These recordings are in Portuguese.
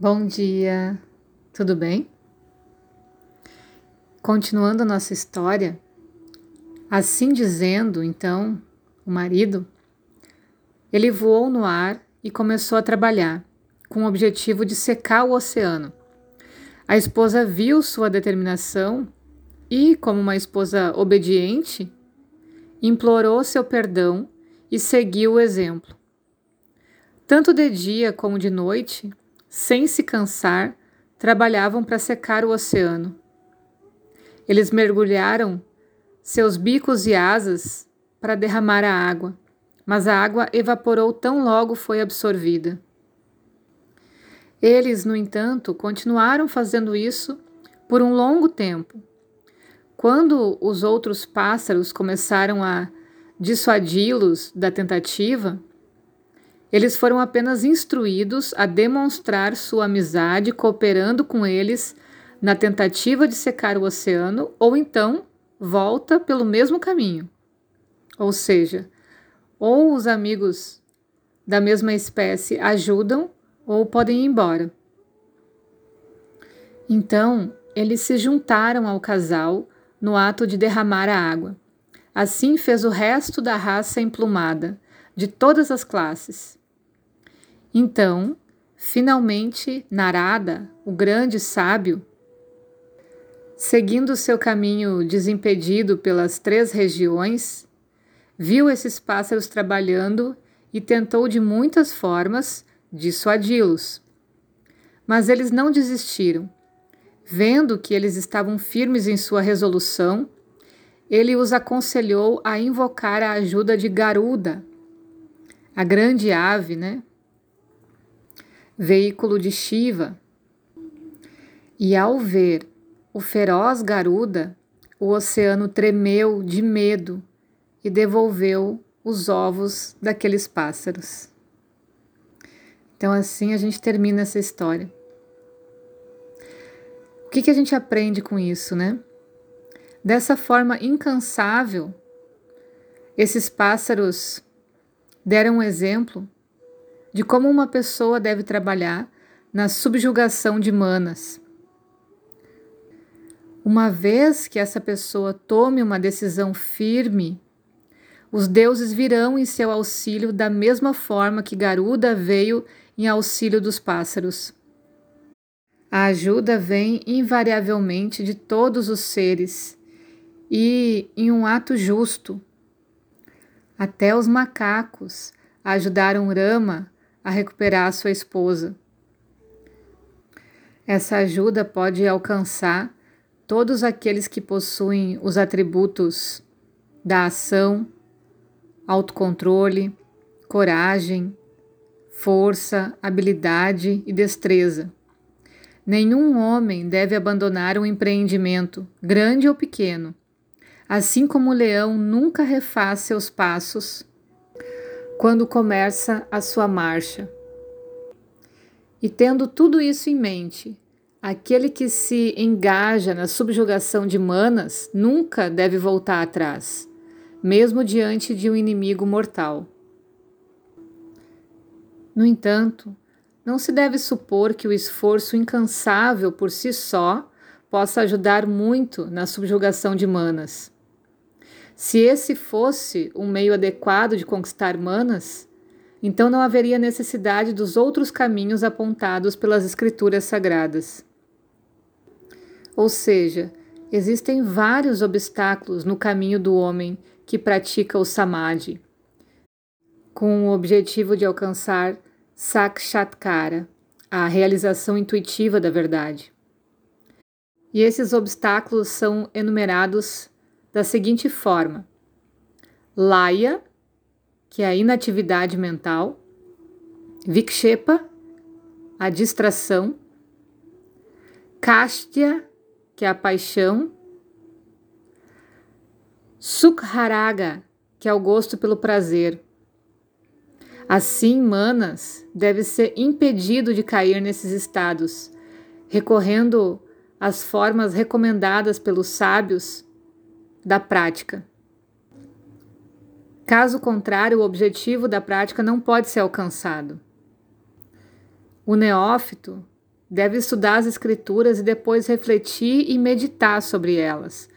Bom dia, tudo bem? Continuando a nossa história, assim dizendo, então, o marido, ele voou no ar e começou a trabalhar, com o objetivo de secar o oceano. A esposa viu sua determinação e, como uma esposa obediente, implorou seu perdão e seguiu o exemplo. Tanto de dia como de noite, sem se cansar, trabalhavam para secar o oceano. Eles mergulharam seus bicos e asas para derramar a água, mas a água evaporou tão logo foi absorvida. Eles, no entanto, continuaram fazendo isso por um longo tempo. Quando os outros pássaros começaram a dissuadi-los da tentativa, eles foram apenas instruídos a demonstrar sua amizade cooperando com eles na tentativa de secar o oceano ou então volta pelo mesmo caminho. Ou seja, ou os amigos da mesma espécie ajudam ou podem ir embora. Então, eles se juntaram ao casal no ato de derramar a água. Assim fez o resto da raça emplumada, de todas as classes. Então, finalmente, Narada, o grande sábio, seguindo seu caminho desimpedido pelas três regiões, viu esses pássaros trabalhando e tentou de muitas formas dissuadi-los. Mas eles não desistiram. Vendo que eles estavam firmes em sua resolução, ele os aconselhou a invocar a ajuda de Garuda, a grande ave, né? Veículo de Shiva. E ao ver o feroz Garuda, o oceano tremeu de medo e devolveu os ovos daqueles pássaros. Então, assim a gente termina essa história. O que, que a gente aprende com isso, né? Dessa forma incansável, esses pássaros deram um exemplo de como uma pessoa deve trabalhar na subjugação de manas. Uma vez que essa pessoa tome uma decisão firme, os deuses virão em seu auxílio da mesma forma que Garuda veio em auxílio dos pássaros. A ajuda vem invariavelmente de todos os seres e em um ato justo. Até os macacos ajudaram Rama a recuperar sua esposa. Essa ajuda pode alcançar todos aqueles que possuem os atributos da ação, autocontrole, coragem, força, habilidade e destreza. Nenhum homem deve abandonar um empreendimento, grande ou pequeno. Assim como o leão nunca refaz seus passos quando começa a sua marcha. E tendo tudo isso em mente, aquele que se engaja na subjugação de manas nunca deve voltar atrás, mesmo diante de um inimigo mortal. No entanto, não se deve supor que o esforço incansável por si só possa ajudar muito na subjugação de manas. Se esse fosse um meio adequado de conquistar manas, então não haveria necessidade dos outros caminhos apontados pelas escrituras sagradas. Ou seja, existem vários obstáculos no caminho do homem que pratica o samadhi, com o objetivo de alcançar sakshatkara, a realização intuitiva da verdade. E esses obstáculos são enumerados da seguinte forma: Laya, que é a inatividade mental, Vikshepa, a distração, Kastya, que é a paixão, Sukharaga, que é o gosto pelo prazer. Assim, Manas deve ser impedido de cair nesses estados, recorrendo às formas recomendadas pelos sábios da prática. Caso contrário, o objetivo da prática não pode ser alcançado. O neófito deve estudar as escrituras e depois refletir e meditar sobre elas.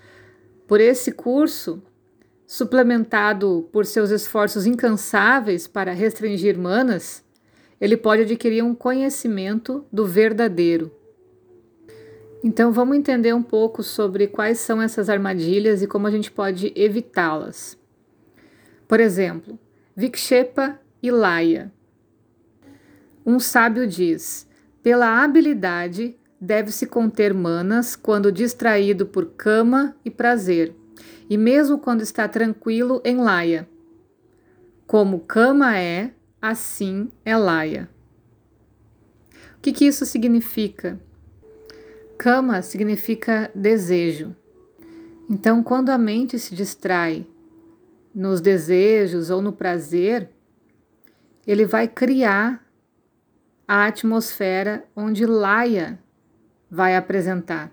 Por esse curso, suplementado por seus esforços incansáveis para restringir manas, ele pode adquirir um conhecimento do verdadeiro. Então vamos entender um pouco sobre quais são essas armadilhas e como a gente pode evitá-las. Por exemplo, Vikshepa e Laya. Um sábio diz: pela habilidade deve-se conter manas quando distraído por cama e prazer, e mesmo quando está tranquilo em Laya. Como cama é, assim é Laya. O que, que isso significa? Kama significa desejo. Então, quando a mente se distrai nos desejos ou no prazer, ele vai criar a atmosfera onde Laia vai apresentar.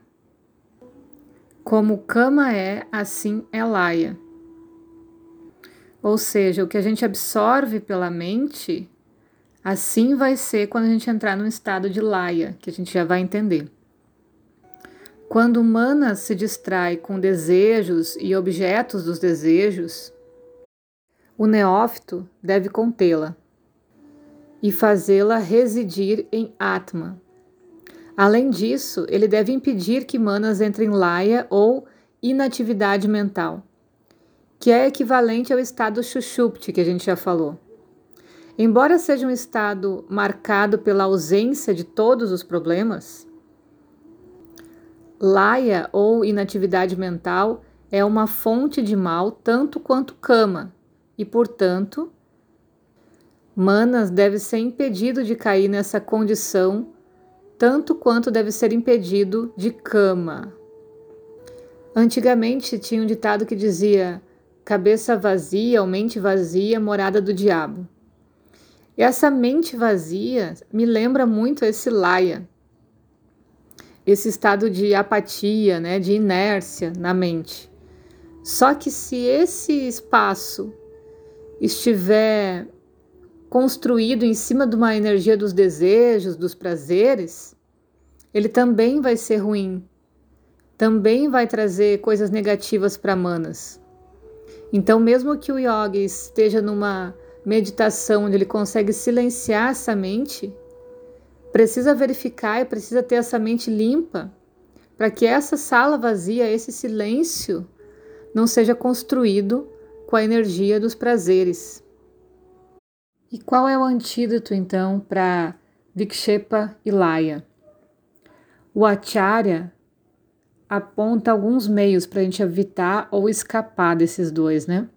Como Kama é, assim é Laia. Ou seja, o que a gente absorve pela mente, assim vai ser quando a gente entrar no estado de Laia, que a gente já vai entender. Quando humana se distrai com desejos e objetos dos desejos, o neófito deve contê-la e fazê-la residir em Atma. Além disso, ele deve impedir que manas entrem em laia ou inatividade mental, que é equivalente ao estado Shushupti que a gente já falou. Embora seja um estado marcado pela ausência de todos os problemas, Laia ou inatividade mental é uma fonte de mal tanto quanto cama e, portanto, Manas deve ser impedido de cair nessa condição tanto quanto deve ser impedido de cama. Antigamente tinha um ditado que dizia: cabeça vazia ou mente vazia, morada do diabo. E essa mente vazia me lembra muito esse laia, esse estado de apatia, né, de inércia na mente. Só que se esse espaço estiver construído em cima de uma energia dos desejos, dos prazeres, ele também vai ser ruim. Também vai trazer coisas negativas para manas. Então, mesmo que o yogi esteja numa meditação onde ele consegue silenciar essa mente, precisa verificar e precisa ter essa mente limpa para que essa sala vazia, esse silêncio, não seja construído com a energia dos prazeres. E qual é o antídoto então para Vikshepa e Laya? O Acharya aponta alguns meios para a gente evitar ou escapar desses dois, né?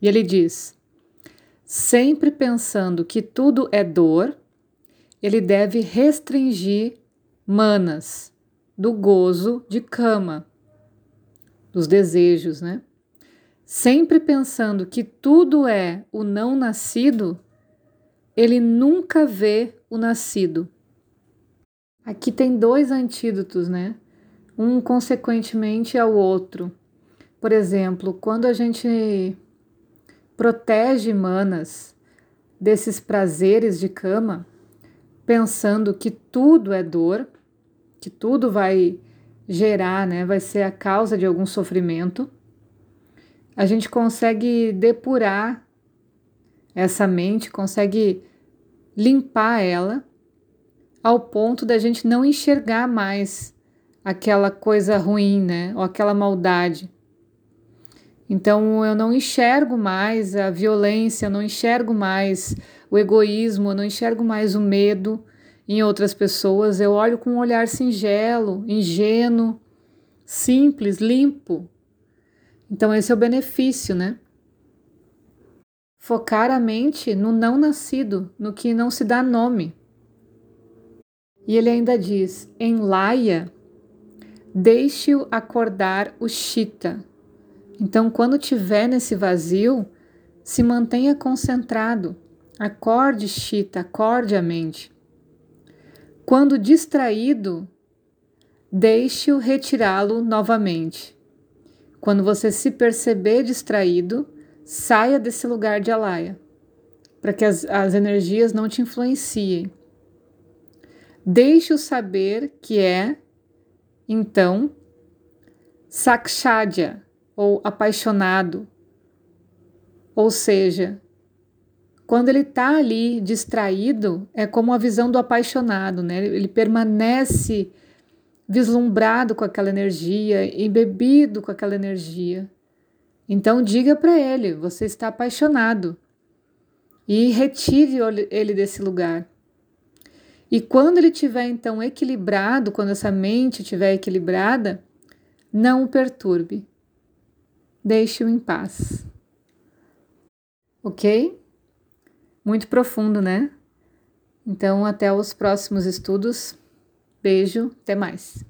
E ele diz: sempre pensando que tudo é dor, ele deve restringir manas do gozo de cama, dos desejos, né? Sempre pensando que tudo é o não nascido, ele nunca vê o nascido. Aqui tem dois antídotos, né? Um consequentemente ao outro. Por exemplo, quando a gente protege manas desses prazeres de cama, pensando que tudo é dor, que tudo vai gerar, né, vai ser a causa de algum sofrimento, a gente consegue depurar essa mente, consegue limpar ela ao ponto da gente não enxergar mais aquela coisa ruim, né, ou aquela maldade. Então eu não enxergo mais a violência, eu não enxergo mais o egoísmo, eu não enxergo mais o medo em outras pessoas, eu olho com um olhar singelo, ingênuo, simples, limpo. Então, esse é o benefício, né? Focar a mente no não nascido, no que não se dá nome. E ele ainda diz: em Laia, deixe-o acordar o Chita. Então, quando tiver nesse vazio, se mantenha concentrado Acorde, Chita, acorde a mente. Quando distraído, deixe-o retirá-lo novamente. Quando você se perceber distraído, saia desse lugar de alaia, para que as, as energias não te influenciem. Deixe-o saber que é, então, sakshadya, ou apaixonado. Ou seja, quando ele está ali distraído, é como a visão do apaixonado, né? Ele permanece vislumbrado com aquela energia, embebido com aquela energia. Então diga para ele, você está apaixonado. E retire ele desse lugar. E quando ele estiver então equilibrado, quando essa mente estiver equilibrada, não o perturbe. Deixe-o em paz. Ok? Muito profundo, né? Então, até os próximos estudos. Beijo, até mais.